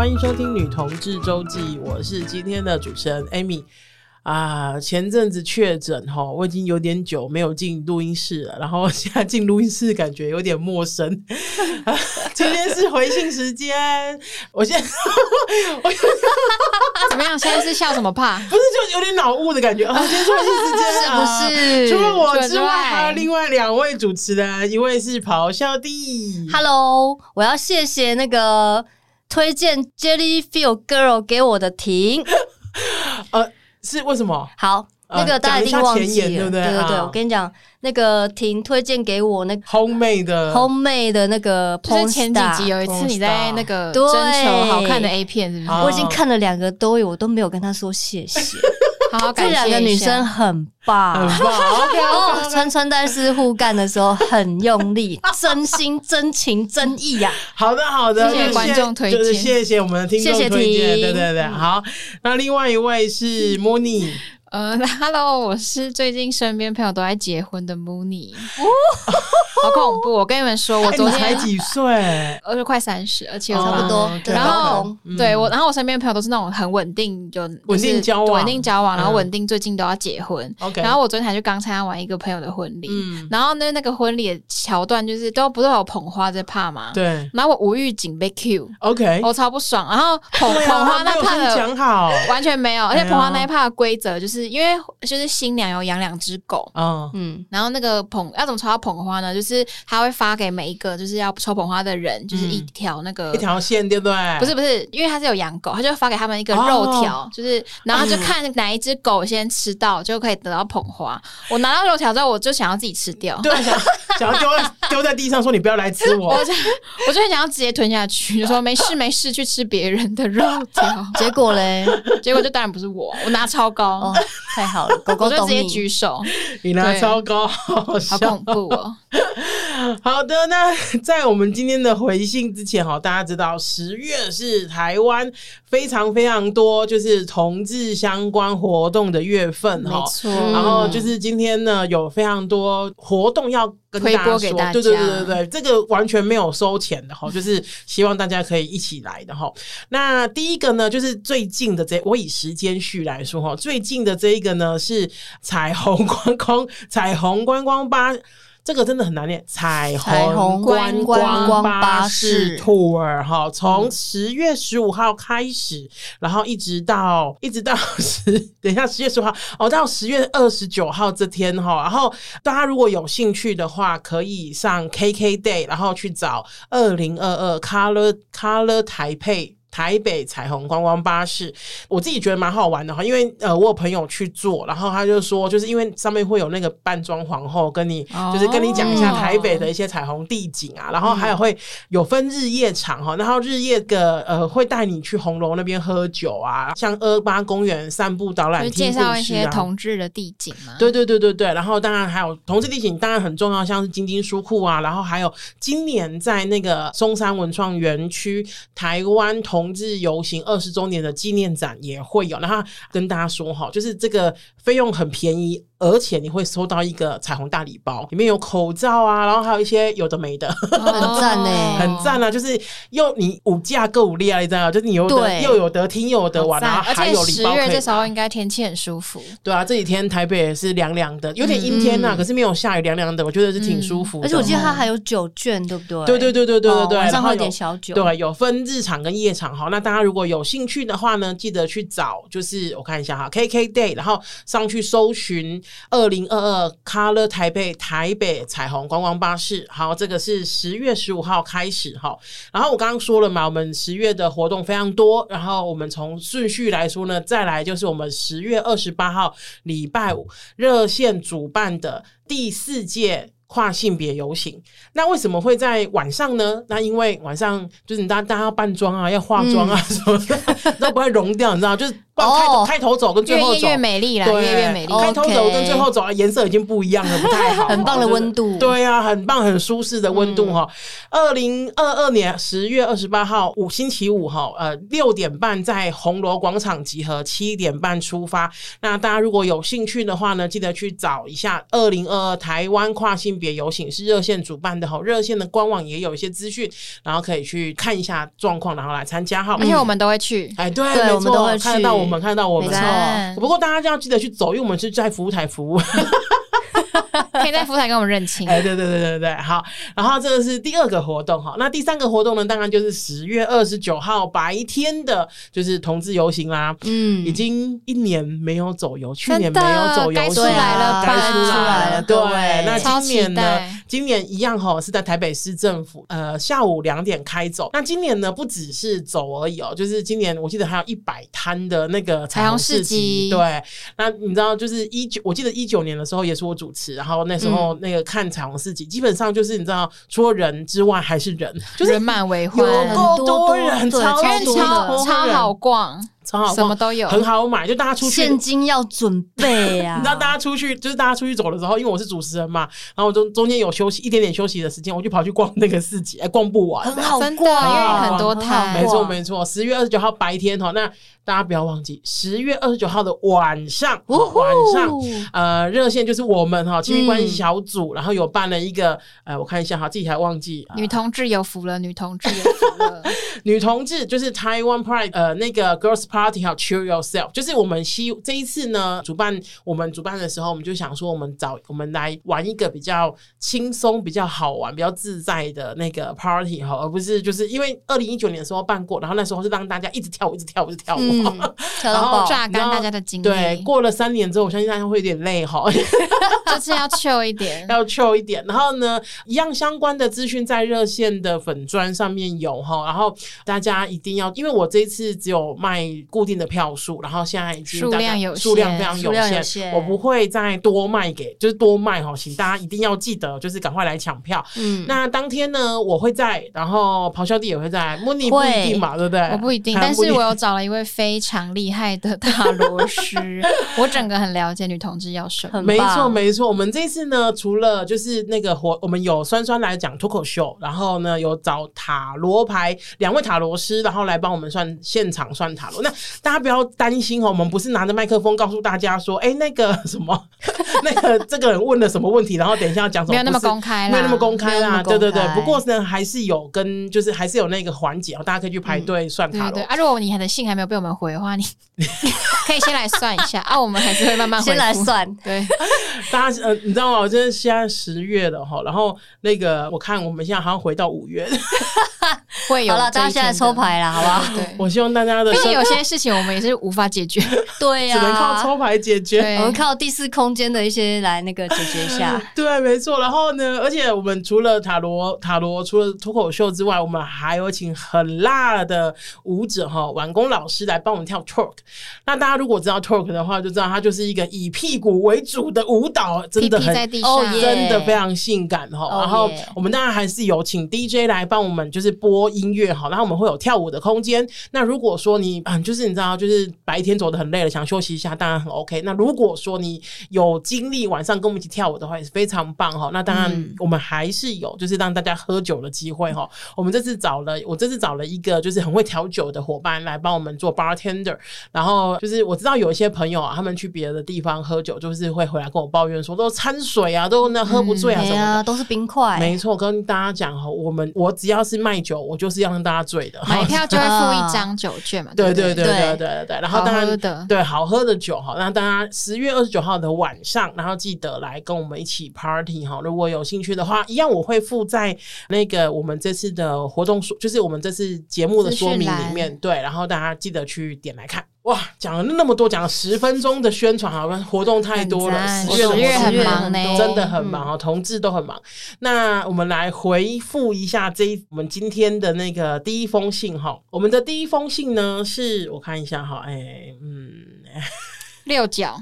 欢迎收听《女同志周记》，我是今天的主持人 Amy。啊，前阵子确诊哈，我已经有点久没有进录音室了，然后现在进录音室感觉有点陌生。啊、今天是回信时间，我现在 我怎么样？现在是笑什么怕？不是，就有点脑雾的感觉。啊，今天是回信时间，是不是？除了我之外，还有另外两位主持人，一位是咆哮帝。Hello，我要谢谢那个推荐 Jelly Feel Girl 给我的婷。呃。是为什么？好，那个大家一定忘记了，对不对？对对对，我跟你讲，那个婷推荐给我那个 Homemade 的 Homemade 的那个，就是前几集有一次你在那个征求好看的 A 片，是不是？我已经看了两个都有，我都没有跟他说谢谢。好好感谢，这两个女生很棒，很棒。哦，穿穿戴式互干的时候很用力，真心、真情、真意呀。好的，好的，谢谢观众推荐，谢谢我们的听众推荐，对对对。好，那另外一位是 Mooney。呃哈喽，我是最近身边朋友都在结婚的 Mooney，好恐怖！我跟你们说，我昨天才几岁，呃，就快三十，而且差不多。然后对我，然后我身边朋友都是那种很稳定，就稳定交往，稳定交往，然后稳定最近都要结婚。然后我昨天还去刚参加完一个朋友的婚礼，然后那那个婚礼的桥段就是都不是有捧花在怕嘛？对。然后我无预警被 Q，OK，我超不爽。然后捧捧花那怕的讲好，完全没有，而且捧花那一怕的规则就是。因为就是新娘有养两只狗，嗯嗯，然后那个捧要怎么抽到捧花呢？就是他会发给每一个就是要抽捧花的人，就是一条那个一条线，对不对？不是不是，因为他是有养狗，他就发给他们一个肉条，就是然后就看哪一只狗先吃到就可以得到捧花。我拿到肉条之后，我就想要自己吃掉，对，想想要丢在丢在地上，说你不要来吃我，我就我就很想要直接吞下去，就说没事 没事，去吃别人的肉条。结果嘞，结果就当然不是我，我拿超高。太好了，狗狗 我就直接举手，你拿超高，好，好恐怖哦！好的，那在我们今天的回信之前哈，大家知道十月是台湾非常非常多就是同志相关活动的月份哈，然后就是今天呢，有非常多活动要跟大家说，对对对对对，这个完全没有收钱的哈，就是希望大家可以一起来的哈。那第一个呢，就是最近的这，我以时间序来说哈，最近的这一个呢是彩虹观光，彩虹观光巴。这个真的很难念，彩虹观光巴士 tour 哈，从十月十五号开始，然后一直到 一直到十，等一下十月十五号哦，到十月二十九号这天哈，然后大家如果有兴趣的话，可以上 KKday，然后去找二零二二 Color Color 台北。台北彩虹观光巴士，我自己觉得蛮好玩的哈，因为呃，我有朋友去做，然后他就说，就是因为上面会有那个扮装皇后跟你，哦、就是跟你讲一下台北的一些彩虹地景啊，然后还有会有分日夜场哈，然后日夜的呃会带你去红楼那边喝酒啊，像二八公园散步导览，介绍一些同志的地景嘛。对对对对对，然后当然还有同志地景，当然很重要，像是金金书库啊，然后还有今年在那个松山文创园区台湾同同志游行二十周年的纪念展也会有，然后跟大家说哈，就是这个费用很便宜。而且你会收到一个彩虹大礼包，里面有口罩啊，然后还有一些有的没的，很赞呢，很赞啊！就是又你五价购物厉害，你知道就是你有得又有得听又有得玩，然后还有礼包。十月这时候应该天气很舒服，对啊，这几天台北也是凉凉的，有点阴天呐，可是没有下雨，凉凉的，我觉得是挺舒服。而且我记得它还有酒券，对不对？对对对对对对对，晚上会有点小酒，对，有分日场跟夜场。好，那大家如果有兴趣的话呢，记得去找，就是我看一下哈，KKday，然后上去搜寻二零二二。呃，Color 台北台北彩虹观光巴士，好，这个是十月十五号开始哈。然后我刚刚说了嘛，我们十月的活动非常多。然后我们从顺序来说呢，再来就是我们十月二十八号礼拜五热线主办的第四届。跨性别游行，那为什么会在晚上呢？那因为晚上就是你大家大家要扮装啊，要化妆啊什么的，都不会融掉，你知道，就是开头开头走跟最后走越美丽啦，越越美丽。开头走跟最后走颜色已经不一样了，不太好。很棒的温度，对啊，很棒很舒适的温度哈。二零二二年十月二十八号五星期五哈，呃六点半在红楼广场集合，七点半出发。那大家如果有兴趣的话呢，记得去找一下二零二二台湾跨性别游行是热线主办的哈，热线的官网也有一些资讯，然后可以去看一下状况，然后来参加哈。而且我们都会去，哎，对，对，我们都会去，看到我们，看到我们，没错。不过大家就要记得去走，因为我们是在服务台服务。可以在服务台跟我们认亲。哎，对对对对对，好。然后这个是第二个活动哈，那第三个活动呢，当然就是十月二十九号白天的，就是同志游行啦。嗯，已经一年没有走游，去年没有走游，出来了，该出来了。对，那今年呢？今年一样哈，是在台北市政府，呃，下午两点开走。那今年呢，不只是走而已哦，就是今年我记得还有一百摊的那个彩虹市集。对，那你知道，就是一九，我记得一九年的时候也是我主持，然后。那时候那个看彩虹市集，基本上就是你知道，除了人之外还是人，就是人满为患，有够多人，超超超好逛。超好，什么都有，很好买。就大家出去，现金要准备啊！你知道，大家出去就是大家出去走的时候，因为我是主持人嘛，然后我中中间有休息一点点休息的时间，我就跑去逛那个市集，哎，逛不完，很好逛，因为很多摊。没错没错，十月二十九号白天哈，那大家不要忘记，十月二十九号的晚上，晚上呃热线就是我们哈亲密关系小组，然后有办了一个呃，我看一下哈，自己还忘记，女同志有福了，女同志有福了，女同志就是台湾 Pride 呃那个 Girls Party 哈 Cheer Yourself，就是我们希这一次呢，主办我们主办的时候，我们就想说，我们找我们来玩一个比较轻松、比较好玩、比较自在的那个 party 哈，而不是就是因为二零一九年的时候办过，然后那时候是让大家一直跳舞、一直跳舞、一直跳舞，嗯、然后榨干大家的精力。对，过了三年之后，我相信大家会有点累哈，就是要 chill 一点，要 chill 一点。然后呢，一样相关的资讯在热线的粉砖上面有哈，然后大家一定要，因为我这一次只有卖固定的票数，然后现在已经数量有数量非常有限，有限我不会再多卖给，就是多卖哈，请大家一定要记得，就是赶快来抢票。嗯，那当天呢，我会在，然后咆哮帝也会在，莫妮不一定嘛，对不对？我不一定，但是我有找了一位非常厉害的塔罗师，我整个很了解女同志要什么。没错没错，我们这次呢，除了就是那个活，我们有酸酸来讲脱口秀，然后呢有找塔罗牌两位塔罗师，然后来帮我们算现场算塔罗。那大家不要担心哦，我们不是拿着麦克风告诉大家说，哎、欸，那个 什么，那个这个人问了什么问题，然后等一下要讲什么，没有那么公开啦，没有那么公开啦，对对对。不过呢，还是有跟，就是还是有那个环节哦，大家可以去排队算塔罗。啊，如果你的信还没有被我们回的话，你 可以先来算一下啊，我们还是会慢慢回先来算。对，大家呃，你知道吗？我现在现在十月了哈，然后那个我看我们现在好像回到五月，会有好了，大家现在抽牌了，好不好？对，我希望大家的，因为有些事情我们也是无法解决。对呀、啊，只能靠抽牌解决。我们靠第四空间的一些来那个解决一下。对，没错。然后呢，而且我们除了塔罗塔罗，除了脱口秀之外，我们还有请很辣的舞者哈，婉工老师来帮我们跳 twerk。那大家如果知道 twerk 的话，就知道它就是一个以屁股为主的舞蹈，真的很哦，真的非常性感哈。然后我们当然还是有请 DJ 来帮我们就是播音乐哈，然后我们会有跳舞的空间。那如果说你嗯，就是你知道，就是白天走的很累了，想休息一下，当然很 OK。那如果说你有精力晚上跟我们一起跳舞的话，也是非常棒哈。那当然我们还是有就是让大家喝酒的机会哈。我们这次找了我这次找了一个就是很会调酒的伙伴来帮我们做 bartender。然后就是我知道有一些朋友啊，他们去别的地方喝酒，就是会回来跟我抱怨说都掺水啊，都那喝不醉啊什么的，啊、都是冰块。没错，跟大家讲哈，我们我只要是卖酒，我就是要让大家醉的。买票就会附一张酒券嘛。对对对对对对对。然后当然好喝的对好喝的酒哈，那大家十月二十九号的晚上，然后记得来跟我们一起 party 哈。如果有兴趣的话，一样我会附在那个我们这次的活动说，就是我们这次节目的说明里面。对，然后大家记得去点来看。哇，讲了那么多，讲了十分钟的宣传，好像活动太多了，十月十月很忙呢，真的很忙哦，同志都很忙。那我们来回复一下这一我们今天的那个第一封信哈，我们的第一封信呢是我看一下哈，哎，嗯，六角，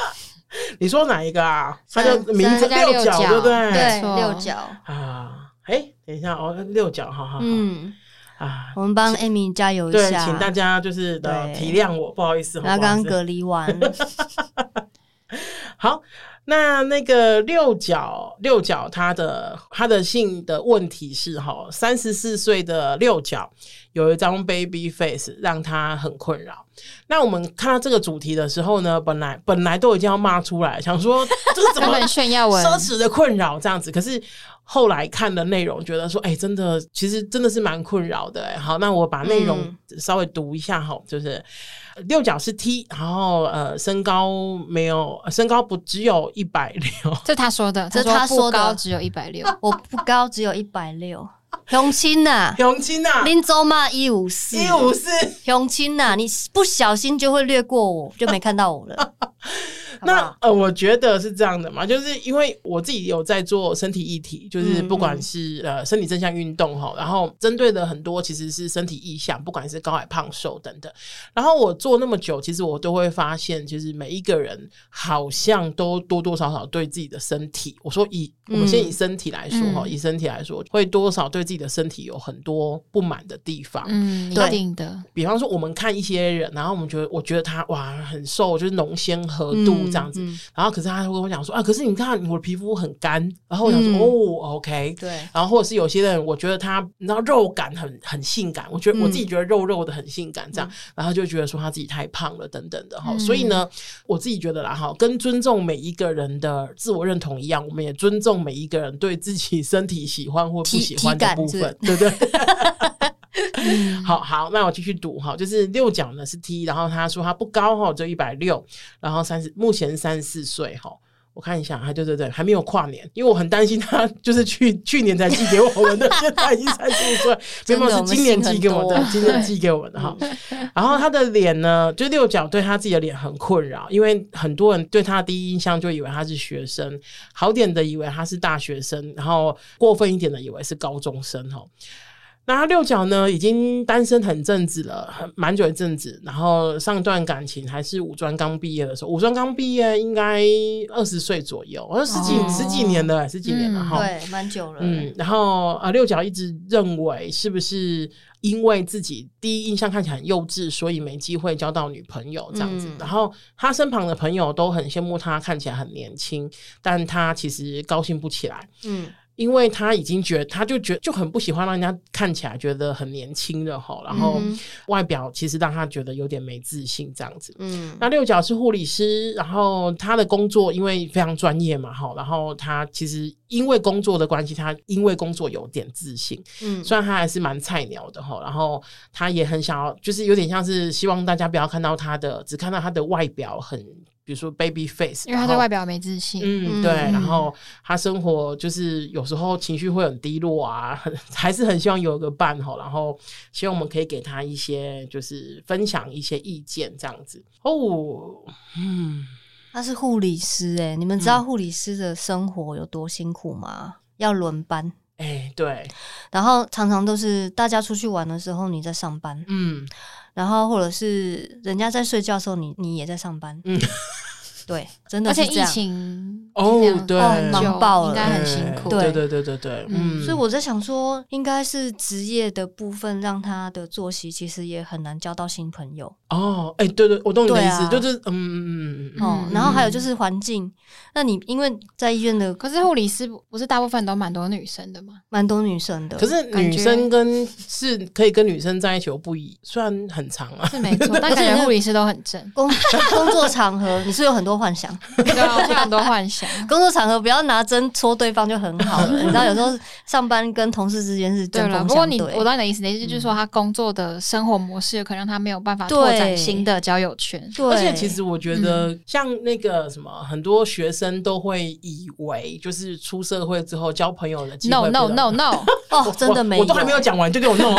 你说哪一个啊？他叫名字六角，对不对？对，六角啊，哎，等一下哦，六角，哈哈，嗯。啊，我们帮 Amy 加油一下，对，请大家就是的体谅我，不好意思，他刚隔离完。好，那那个六角六角，他的他的性的问题是哈，三十四岁的六角有一张 baby face，让他很困扰。那我们看到这个主题的时候呢，本来本来都已经要骂出来，想说 这是怎么炫耀文奢侈的困扰这样子，可是。后来看的内容，觉得说，哎、欸，真的，其实真的是蛮困扰的。哎，好，那我把内容稍微读一下哈，嗯、就是六角是 T，然后呃，身高没有，身高不只有一百六，这他说的，这他说的，只有一百六，我不高，只有一百六。雄青呐，雄青呐，林州嘛一五四，一五四，雄青呐，你不小心就会略过我，就没看到我了。那呃，我觉得是这样的嘛，就是因为我自己有在做身体议题，就是不管是呃身体正向运动哈，然后针对的很多其实是身体意向，不管是高矮胖瘦等等。然后我做那么久，其实我都会发现，其实每一个人好像都多多少少对自己的身体，我说以我们先以身体来说哈，嗯、以身体来说，会多少对自己的身体有很多不满的地方。嗯，一定的。比方说，我们看一些人，然后我们觉得，我觉得他哇很瘦，就是浓纤合度。嗯这样子，嗯、然后可是他会跟我讲说啊，可是你看我的皮肤很干，然后我想说、嗯、哦，OK，对，然后或者是有些人，我觉得他你知道肉感很很性感，我觉得我自己觉得肉肉的很性感，这样，嗯、然后就觉得说他自己太胖了等等的哈，嗯、所以呢，我自己觉得啦哈，跟尊重每一个人的自我认同一样，我们也尊重每一个人对自己身体喜欢或不喜欢的部分，对不对？好好，那我继续读哈，就是六角呢是 T，然后他说他不高哈，就一百六，然后三十，目前三十四岁哈，我看一下，他对对对，还没有跨年，因为我很担心他就是去去年才寄给我们的，现在已经三十五岁，没有是今年寄给我的，今年寄给我们的哈。然后他的脸呢，就六角对他自己的脸很困扰，因为很多人对他的第一印象就以为他是学生，好点的以为他是大学生，然后过分一点的以为是高中生哈。那他六角呢，已经单身很阵子了，很蛮久一阵子。然后上一段感情还是五专刚毕业的时候，五专刚毕业应该二十岁左右，我说十几、哦、十几年了，十几年了哈、嗯，对，蛮久了。嗯，然后啊，六角一直认为是不是因为自己第一印象看起来很幼稚，所以没机会交到女朋友这样子。嗯、然后他身旁的朋友都很羡慕他看起来很年轻，但他其实高兴不起来。嗯。因为他已经觉得，他就觉得就很不喜欢让人家看起来觉得很年轻的哈，然后外表其实让他觉得有点没自信这样子。嗯，那六角是护理师，然后他的工作因为非常专业嘛哈，然后他其实因为工作的关系，他因为工作有点自信。嗯，虽然他还是蛮菜鸟的哈，然后他也很想要，就是有点像是希望大家不要看到他的，只看到他的外表很。比如说 baby face，因为他对外表没自信。嗯，对。然后他生活就是有时候情绪会很低落啊，很还是很希望有一个伴哈。然后希望我们可以给他一些，就是分享一些意见这样子。哦，嗯，他是护理师诶、欸，你们知道护理师的生活有多辛苦吗？嗯、要轮班。哎、欸，对。然后常常都是大家出去玩的时候你在上班。嗯。然后，或者是人家在睡觉的时候，你你也在上班。嗯，对，真的是这样。而且疫情哦，对，忙爆了，应该很辛苦。对对对对对，嗯。所以我在想说，应该是职业的部分让他的作息其实也很难交到新朋友。哦，哎，对对，我懂你的意思，就是嗯嗯嗯哦，然后还有就是环境。那你因为在医院的，可是护理师不是大部分都蛮多女生的吗？蛮多女生的。可是女生跟是可以跟女生在一起，我不一，虽然很长啊，是没错，但感觉护理师都很正。工工作场合你是有很多幻想，对啊，我有很多幻想。工作场合不要拿针戳对方就很好了。你知道有时候上班跟同事之间是针锋相对。不过你我懂你的意思，意思就是说他工作的生活模式可能让他没有办法拓展新的交友圈。对，而且其实我觉得像那个什么很多学生。都会以为就是出社会之后交朋友的机会 no no no no 哦，真的没有，我都还没有讲完就给我弄，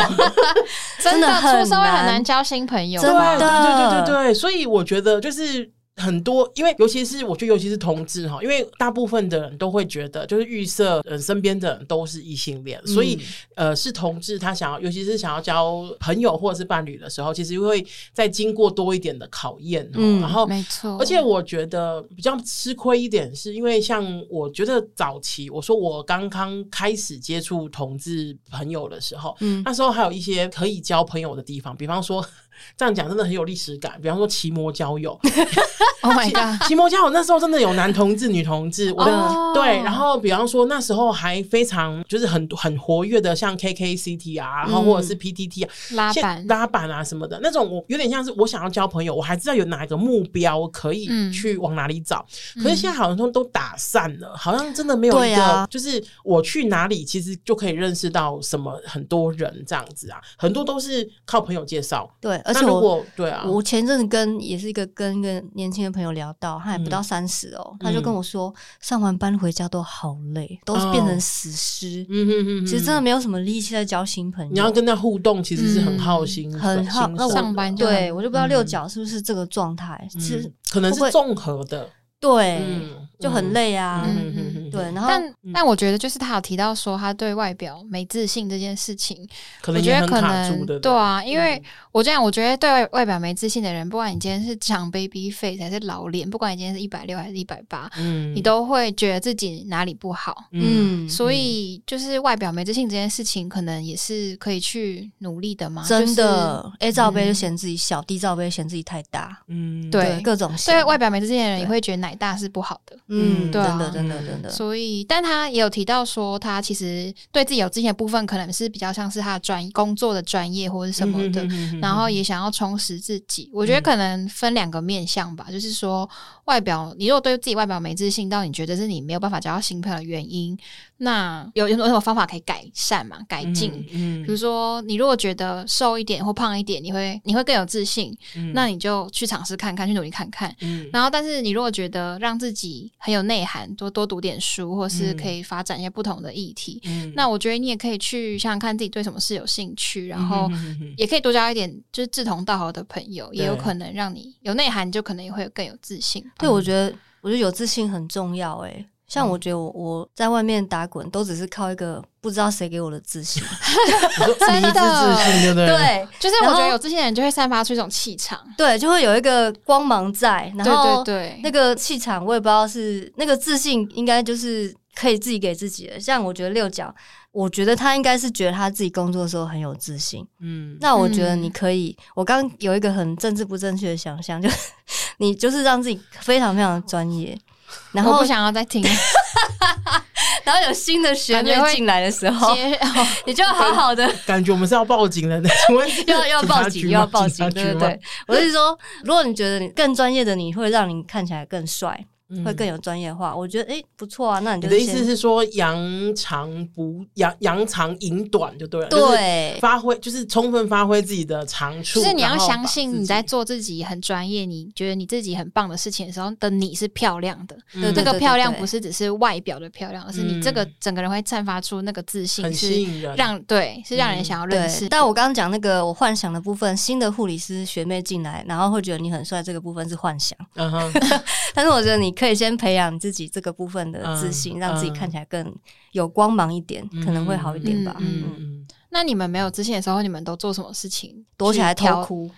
真的出社会很难交新朋友，真的，对对对对对，所以我觉得就是很多，因为尤其是我觉得，尤其是同志哈，因为大部分的人都会觉得，就是预设呃身边的人都是异性恋，所以呃是同志，他想要，尤其是想要交朋友或者是伴侣的时候，其实会再经过多一点的考验。嗯，然后没错，而且我觉得比较吃亏一点，是因为像我觉得早期我说我刚刚开始接触同志朋友的时候，嗯，那时候还有一些可以交朋友的地方，比方说。这样讲真的很有历史感，比方说奇摩交友，Oh my god，奇摩交友那时候真的有男同志、女同志，我的、oh. 对，然后比方说那时候还非常就是很很活跃的，像 KKCT 啊，然后或者是 PTT 啊，拉板。拉板啊什么的那种，我有点像是我想要交朋友，我还知道有哪一个目标可以去往哪里找，嗯、可是现在好像都都打散了，好像真的没有一个，啊、就是我去哪里其实就可以认识到什么很多人这样子啊，很多都是靠朋友介绍，对。而且我对啊，我前阵子跟也是一个跟一个年轻的朋友聊到，他还不到三十哦，他就跟我说，上完班回家都好累，都是变成死尸。嗯哼哼，其实真的没有什么力气在交新朋友。你要跟他互动，其实是很耗心，很耗。那上班对我就不知道六角是不是这个状态，其实可能是综合的。对，就很累啊。对，然后但但我觉得就是他有提到说他对外表没自信这件事情，可能我觉得可能。对啊，因为我这样我觉得对外外表没自信的人，不管你今天是长 baby face 还是老脸，不管你今天是一百六还是一百八，嗯，你都会觉得自己哪里不好。嗯，所以就是外表没自信这件事情，可能也是可以去努力的嘛。真的，A 罩杯就嫌自己小，D 罩杯嫌自己太大。嗯，对，各种。对外表没自信的人，也会觉得奶大是不好的。嗯，对，真的，真的，真的。所以，但他也有提到说，他其实对自己有自信的部分，可能是比较像是他的专工作的专业或者什么的，然后也想要充实自己。我觉得可能分两个面向吧，就是说外表，你如果对自己外表没自信到你觉得是你没有办法交到新朋友的原因。那有有什么方法可以改善嘛？改进，嗯，嗯，比如说你如果觉得瘦一点或胖一点，你会你会更有自信，嗯，那你就去尝试看看，去努力看看，嗯。然后，但是你如果觉得让自己很有内涵，多多读点书，或是可以发展一些不同的议题，嗯，那我觉得你也可以去想想看自己对什么事有兴趣，然后也可以多交一点就是志同道合的朋友，也有可能让你有内涵，就可能也会更有自信。对，我觉得我觉得有自信很重要，欸，诶。像我觉得我我在外面打滚，都只是靠一个不知道谁给我的自信，真的自信对不对？对，就是我觉得有自信的人就会散发出一种气场，对，就会有一个光芒在，然后对对对，那个气场我也不知道是那个自信，应该就是可以自己给自己的。像我觉得六角，我觉得他应该是觉得他自己工作的时候很有自信，嗯，那我觉得你可以，我刚有一个很政治不正确的想象，就是 你就是让自己非常非常的专业。然后我不想要再听，然后有新的学妹进来的时候，你就好好的。感觉我们是要报警了，要要报警，要报警，对对对。我是说，如果你觉得你更专业的，你会让你看起来更帅。会更有专业化，我觉得诶不错啊。那你的意思是说扬长不扬扬长引短就对了，对，发挥就是充分发挥自己的长处。就是你要相信你在做自己很专业，你觉得你自己很棒的事情的时候的你是漂亮的。那个漂亮不是只是外表的漂亮，而是你这个整个人会散发出那个自信，是让对是让人想要认识。但我刚刚讲那个我幻想的部分，新的护理师学妹进来，然后会觉得你很帅，这个部分是幻想。嗯哼，但是我觉得你。可以先培养自己这个部分的自信，嗯、让自己看起来更有光芒一点，嗯、可能会好一点吧。嗯，那你们没有自信的时候，你们都做什么事情？躲起来偷 哭，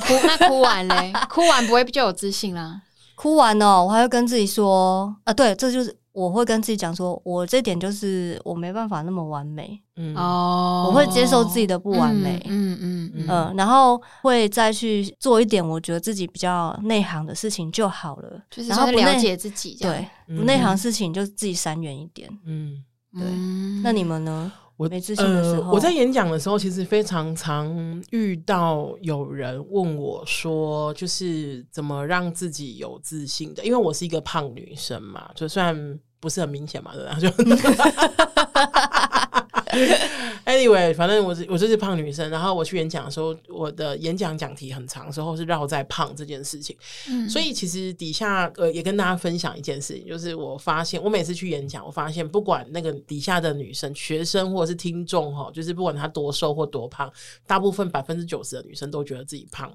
哭那哭完嘞，哭完不会就有自信啦？哭完哦，我还会跟自己说啊，对，这就是。我会跟自己讲说，我这点就是我没办法那么完美，嗯。哦，我会接受自己的不完美，嗯嗯嗯，嗯，然后会再去做一点我觉得自己比较内行的事情就好了，就。是然后了解自己，对，不内行事情就自己闪远一点，嗯，对。那你们呢？我没自信的时候，呃，我在演讲的时候，其实非常常遇到有人问我说，就是怎么让自己有自信的？因为我是一个胖女生嘛，就算不是很明显嘛，对吧？就 Anyway，反正我我就是胖女生，然后我去演讲的时候，我的演讲讲题很长，时候是绕在胖这件事情。嗯，所以其实底下呃也跟大家分享一件事情，就是我发现我每次去演讲，我发现不管那个底下的女生、学生或者是听众哈，就是不管她多瘦或多胖，大部分百分之九十的女生都觉得自己胖。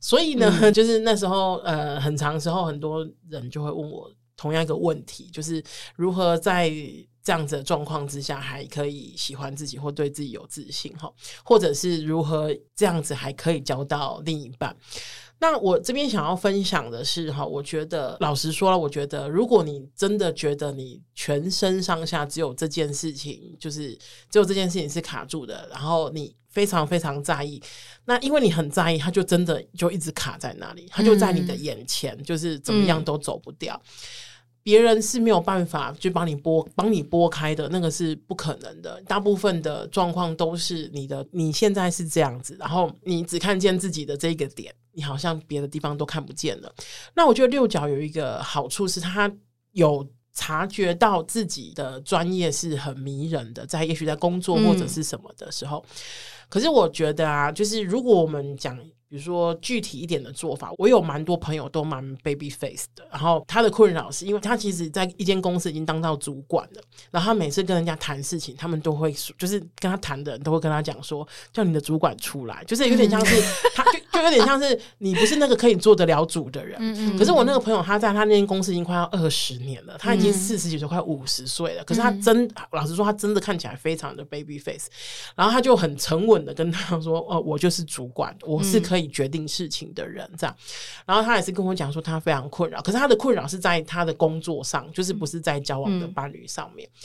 所以呢，嗯、就是那时候呃很长时候，很多人就会问我同样一个问题，就是如何在。这样子的状况之下，还可以喜欢自己或对自己有自信哈，或者是如何这样子还可以交到另一半？那我这边想要分享的是哈，我觉得老实说了，我觉得如果你真的觉得你全身上下只有这件事情，就是只有这件事情是卡住的，然后你非常非常在意，那因为你很在意，它就真的就一直卡在那里，它就在你的眼前，嗯、就是怎么样都走不掉。嗯别人是没有办法去帮你拨帮你拨开的，那个是不可能的。大部分的状况都是你的，你现在是这样子，然后你只看见自己的这个点，你好像别的地方都看不见了。那我觉得六角有一个好处是，他有察觉到自己的专业是很迷人的，在也许在工作或者是什么的时候。嗯。可是我觉得啊，就是如果我们讲。比如说具体一点的做法，我有蛮多朋友都蛮 baby face 的。然后他的困扰是因为他其实在一间公司已经当到主管了，然后他每次跟人家谈事情，他们都会说，就是跟他谈的人都会跟他讲说，叫你的主管出来，就是有点像是 他就就有点像是你不是那个可以做得了主的人。可是我那个朋友他在他那间公司已经快要二十年了，他已经四十几岁，快五十岁了。可是他真老实说，他真的看起来非常的 baby face。然后他就很沉稳的跟他说：“哦，我就是主管，我是可以。”决定事情的人这样，然后他也是跟我讲说他非常困扰，可是他的困扰是在他的工作上，就是不是在交往的伴侣上面。嗯、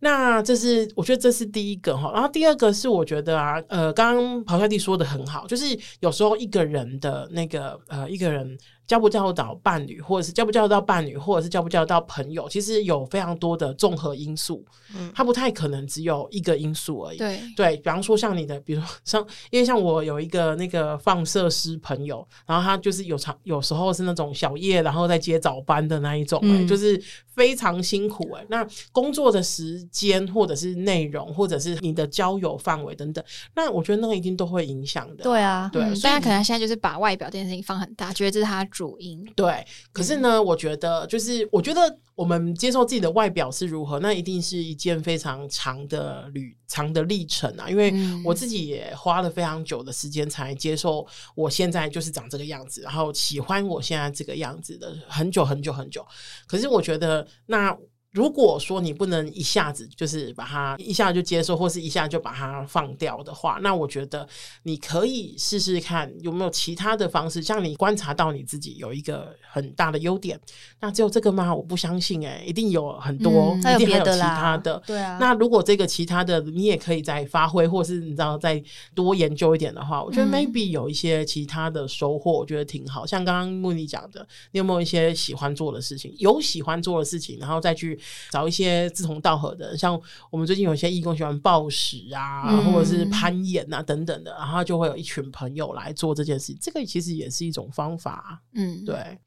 那这是我觉得这是第一个哈，然后第二个是我觉得啊，呃，刚刚咆哮帝说的很好，就是有时候一个人的那个呃，一个人。交不交到伴侣，或者是交不交得到伴侣，或者是交不交得到朋友，其实有非常多的综合因素，嗯，它不太可能只有一个因素而已。对，对，比方说像你的，比如说像，因为像我有一个那个放射师朋友，然后他就是有常有时候是那种小夜，然后再接早班的那一种，欸，嗯，就是非常辛苦哎，欸。那工作的时间，或者是内容，或者是你的交友范围等等，那我觉得那个一定都会影响的。对啊，对，所以他可能现在就是把外表这件事情放很大，觉得这是他。主因对，可是呢，嗯、我觉得就是，我觉得我们接受自己的外表是如何，那一定是一件非常长的旅长的历程啊。因为我自己也花了非常久的时间才接受我现在就是长这个样子，然后喜欢我现在这个样子的很久很久很久。可是我觉得那。如果说你不能一下子就是把它一下就接受，或是一下就把它放掉的话，那我觉得你可以试试看有没有其他的方式。像你观察到你自己有一个很大的优点，那只有这个吗？我不相信、欸，哎，一定有很多，嗯、一定还有其他的。对啊。那如果这个其他的你也可以再发挥，或是你知道再多研究一点的话，我觉得 maybe 有一些其他的收获，我觉得挺好。像刚刚慕妮讲的，你有没有一些喜欢做的事情？有喜欢做的事情，然后再去。找一些志同道合的，像我们最近有些义工喜欢暴食啊，嗯、或者是攀岩啊等等的，然后就会有一群朋友来做这件事。这个其实也是一种方法。嗯，对，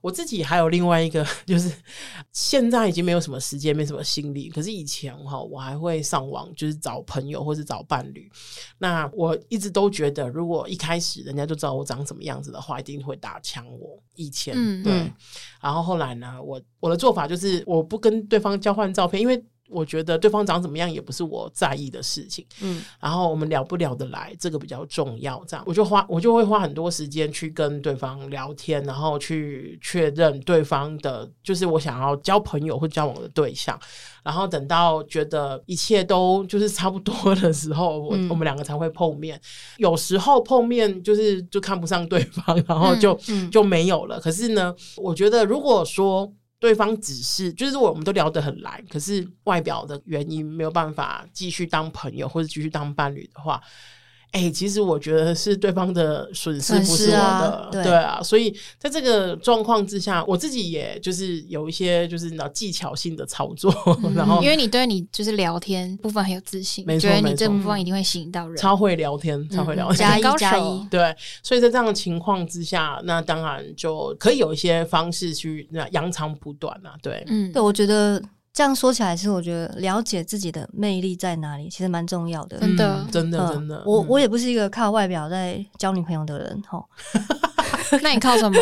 我自己还有另外一个，就是现在已经没有什么时间，没什么心力。可是以前哈，我还会上网，就是找朋友或者找伴侣。那我一直都觉得，如果一开始人家就知道我长什么样子的话，一定会打枪我。以前，嗯、对，然后后来呢，我我的做法就是我不跟对方交换照片，因为我觉得对方长怎么样也不是我在意的事情。嗯，然后我们聊不聊得来，这个比较重要。这样，我就花我就会花很多时间去跟对方聊天，然后去确认对方的，就是我想要交朋友或交往的对象。然后等到觉得一切都就是差不多的时候，我、嗯、我们两个才会碰面。有时候碰面就是就看不上对方，然后就、嗯、就没有了。可是呢，我觉得如果说。对方只是就是我们都聊得很来，可是外表的原因没有办法继续当朋友或者继续当伴侣的话。哎、欸，其实我觉得是对方的损失，不是我的，啊对，对啊。所以在这个状况之下，我自己也就是有一些就是那技巧性的操作，嗯、然后因为你对你就是聊天部分很有自信，没错，觉得你这部分一定会吸引到人，超会聊天，超会聊天，加一加一，对。所以在这样的情况之下，那当然就可以有一些方式去那扬长补短啊，对，嗯，对，我觉得。这样说起来，是我觉得了解自己的魅力在哪里，其实蛮重要的。真的，真的，真的。我我也不是一个靠外表在交女朋友的人，吼。那你靠什么？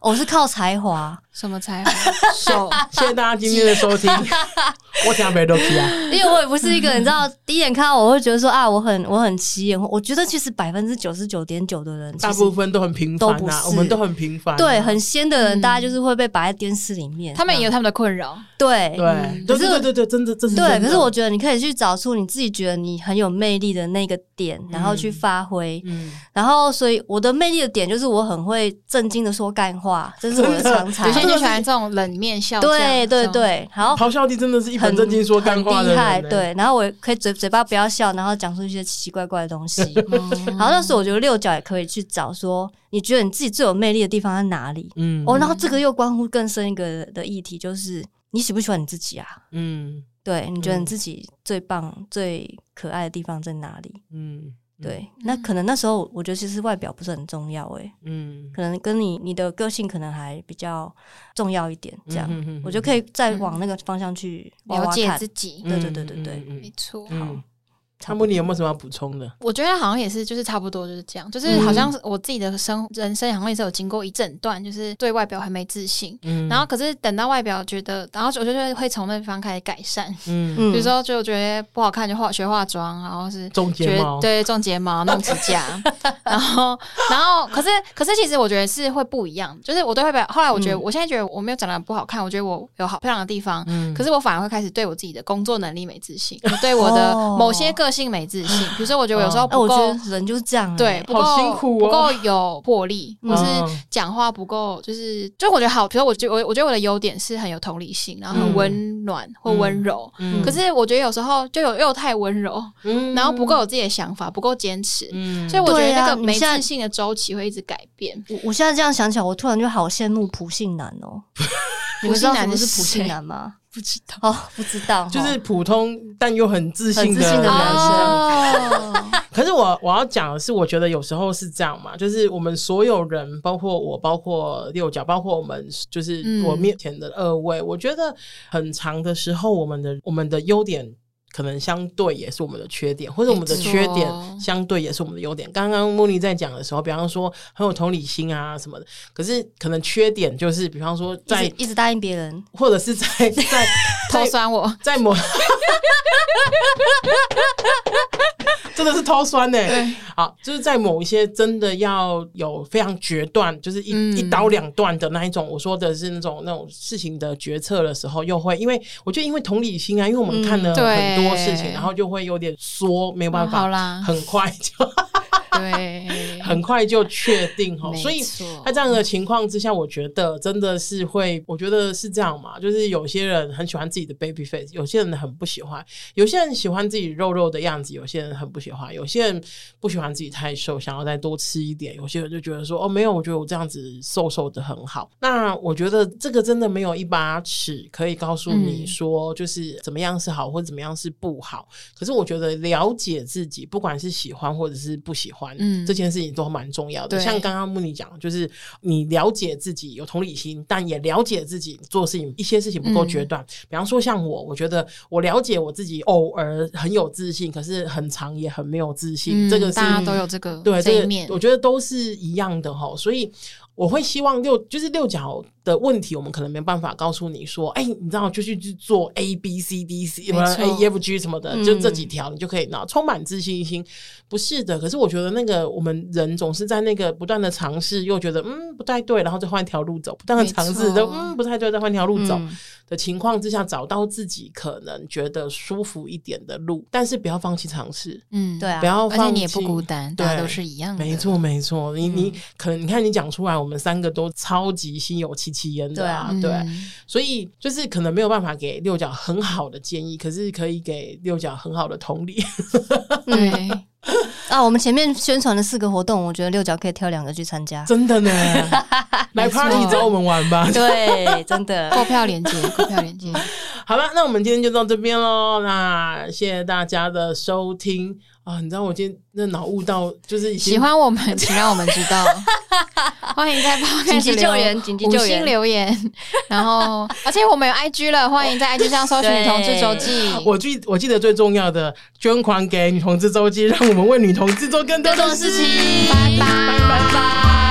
我是靠才华。什么才华？手。谢谢大家今天的收听。我讲别的东西啊，因为我也不是一个，你知道，第一眼看到我会觉得说啊，我很我很起眼。我觉得其实百分之九十九点九的人，大部分都很平凡呐，我们都很平凡。对，很仙的人，大家就是会被摆在电视里面。他们也有他们的困扰。对对，可是对对对，真的真的。对，可是我觉得你可以去找出你自己觉得你很有魅力的那个点，然后去发挥。嗯。然后，所以我的魅力的点就是我很会震惊的说干话，这是我的常才。有些人就喜欢这种冷面笑。对对对，然后。咆哮帝真的是一本正经说干话的。厉害，对。然后我可以嘴嘴巴不要笑，然后讲出一些奇奇怪怪的东西。然后那时候我觉得六角也可以去找说，你觉得你自己最有魅力的地方在哪里？嗯。哦，然后这个又关乎更深一个的议题，就是你喜不喜欢你自己啊？嗯。对，你觉得你自己最棒、最可爱的地方在哪里？嗯。对，那可能那时候我觉得其实外表不是很重要诶，嗯，可能跟你你的个性可能还比较重要一点，这样，我就可以再往那个方向去了解自己。对对对对对，没错。好。汤姆，你有没有什么要补充的？我觉得好像也是，就是差不多就是这样，就是好像我自己的生人生好像也是有经过一整段，就是对外表很没自信，嗯，然后可是等到外表觉得，然后我就会会从那地方开始改善，嗯，比如说就觉得不好看就化学化妆，然后是种睫毛，对，种睫毛弄指甲，然后然后可是可是其实我觉得是会不一样，就是我对外表后来我觉得我现在觉得我没有长得不好看，我觉得我有好漂亮的地方，嗯，可是我反而会开始对我自己的工作能力没自信，对我的某些个性没自信，比如说我觉得有时候不够，我觉得人就是这样，对，不够不够有魄力，或是讲话不够，就是就我觉得好，比如说我觉我我觉得我的优点是很有同理心，然后很温暖或温柔，可是我觉得有时候就有又太温柔，然后不够有自己的想法，不够坚持，所以我觉得那个没自信的周期会一直改变。我我现在这样想起来，我突然就好羡慕普信男哦，你们知道什么是普信男吗？不知道哦，不知道，就是普通但又很自信的男生。可是我我要讲的是，我觉得有时候是这样嘛，就是我们所有人，包括我，包括六角，包括我们，就是我面前的二位，我觉得很长的时候，我们的我们的优点。可能相对也是我们的缺点，或者我们的缺点相对也是我们的优点。刚刚莫妮在讲的时候，比方说很有同理心啊什么的，可是可能缺点就是，比方说在一直，答应别人，或者是在在 偷酸我，在某。真的是超酸呢、好，就是在某一些真的要有非常决断，就是一、嗯、一刀两断的那一种，我说的是那种那种事情的决策的时候，又会因为我觉得因为同理心啊，因为我们看了很多事情，嗯、然后就会有点缩，没有办法，很快就。对，很快就确定哈，所以在这样的情况之下，我觉得真的是会，我觉得是这样嘛，就是有些人很喜欢自己的 baby face，有些人很不喜欢，有些人喜欢自己肉肉的样子，有些人很不喜欢，有些人不喜欢自己太瘦，想要再多吃一点，有些人就觉得说哦，没有，我觉得我这样子瘦瘦的很好。那我觉得这个真的没有一把尺可以告诉你说，就是怎么样是好，或者怎么样是不好。可是我觉得了解自己，不管是喜欢或者是不喜欢。嗯，这件事情都蛮重要的。像刚刚木尼讲，就是你了解自己有同理心，但也了解自己做事情一些事情不够决断。嗯、比方说像我，我觉得我了解我自己，偶尔很有自信，可是很长也很没有自信。嗯、这个是大家都有这个对这一面，我觉得都是一样的哈。所以。我会希望六就是六角的问题，我们可能没办法告诉你说，哎，你知道就去去做 A B C D C 什么 A E F G 什么的，嗯、就这几条你就可以拿充满自信心。不是的，可是我觉得那个我们人总是在那个不断的尝试，又觉得嗯不太对，然后再换一条路走，不断的尝试都嗯不太对，再换条路走。嗯的情况之下，找到自己可能觉得舒服一点的路，但是不要放弃尝试。嗯，对啊，不要放弃，而且你也不孤单，对，大家都是一样的。没错，没错。你你可能你看你讲出来，我们三个都超级心有戚戚焉的啊，对。所以就是可能没有办法给六角很好的建议，可是可以给六角很好的同理。对。啊，我们前面宣传的四个活动，我觉得六角可以挑两个去参加。真的呢，来 party 找我们玩吧。对，真的，购票链接，购票链接。好了，那我们今天就到这边喽。那谢谢大家的收听啊！你知道我今天那脑雾到，就是喜欢我们，请让我们知道。欢迎在紧急救援、紧急救援留言。然后，而且我们有 IG 了，欢迎在 IG 上搜寻《女同志周记》。我记我记得最重要的，捐款给女同志周记，让我们为女同志做更多的事情。拜拜，拜拜。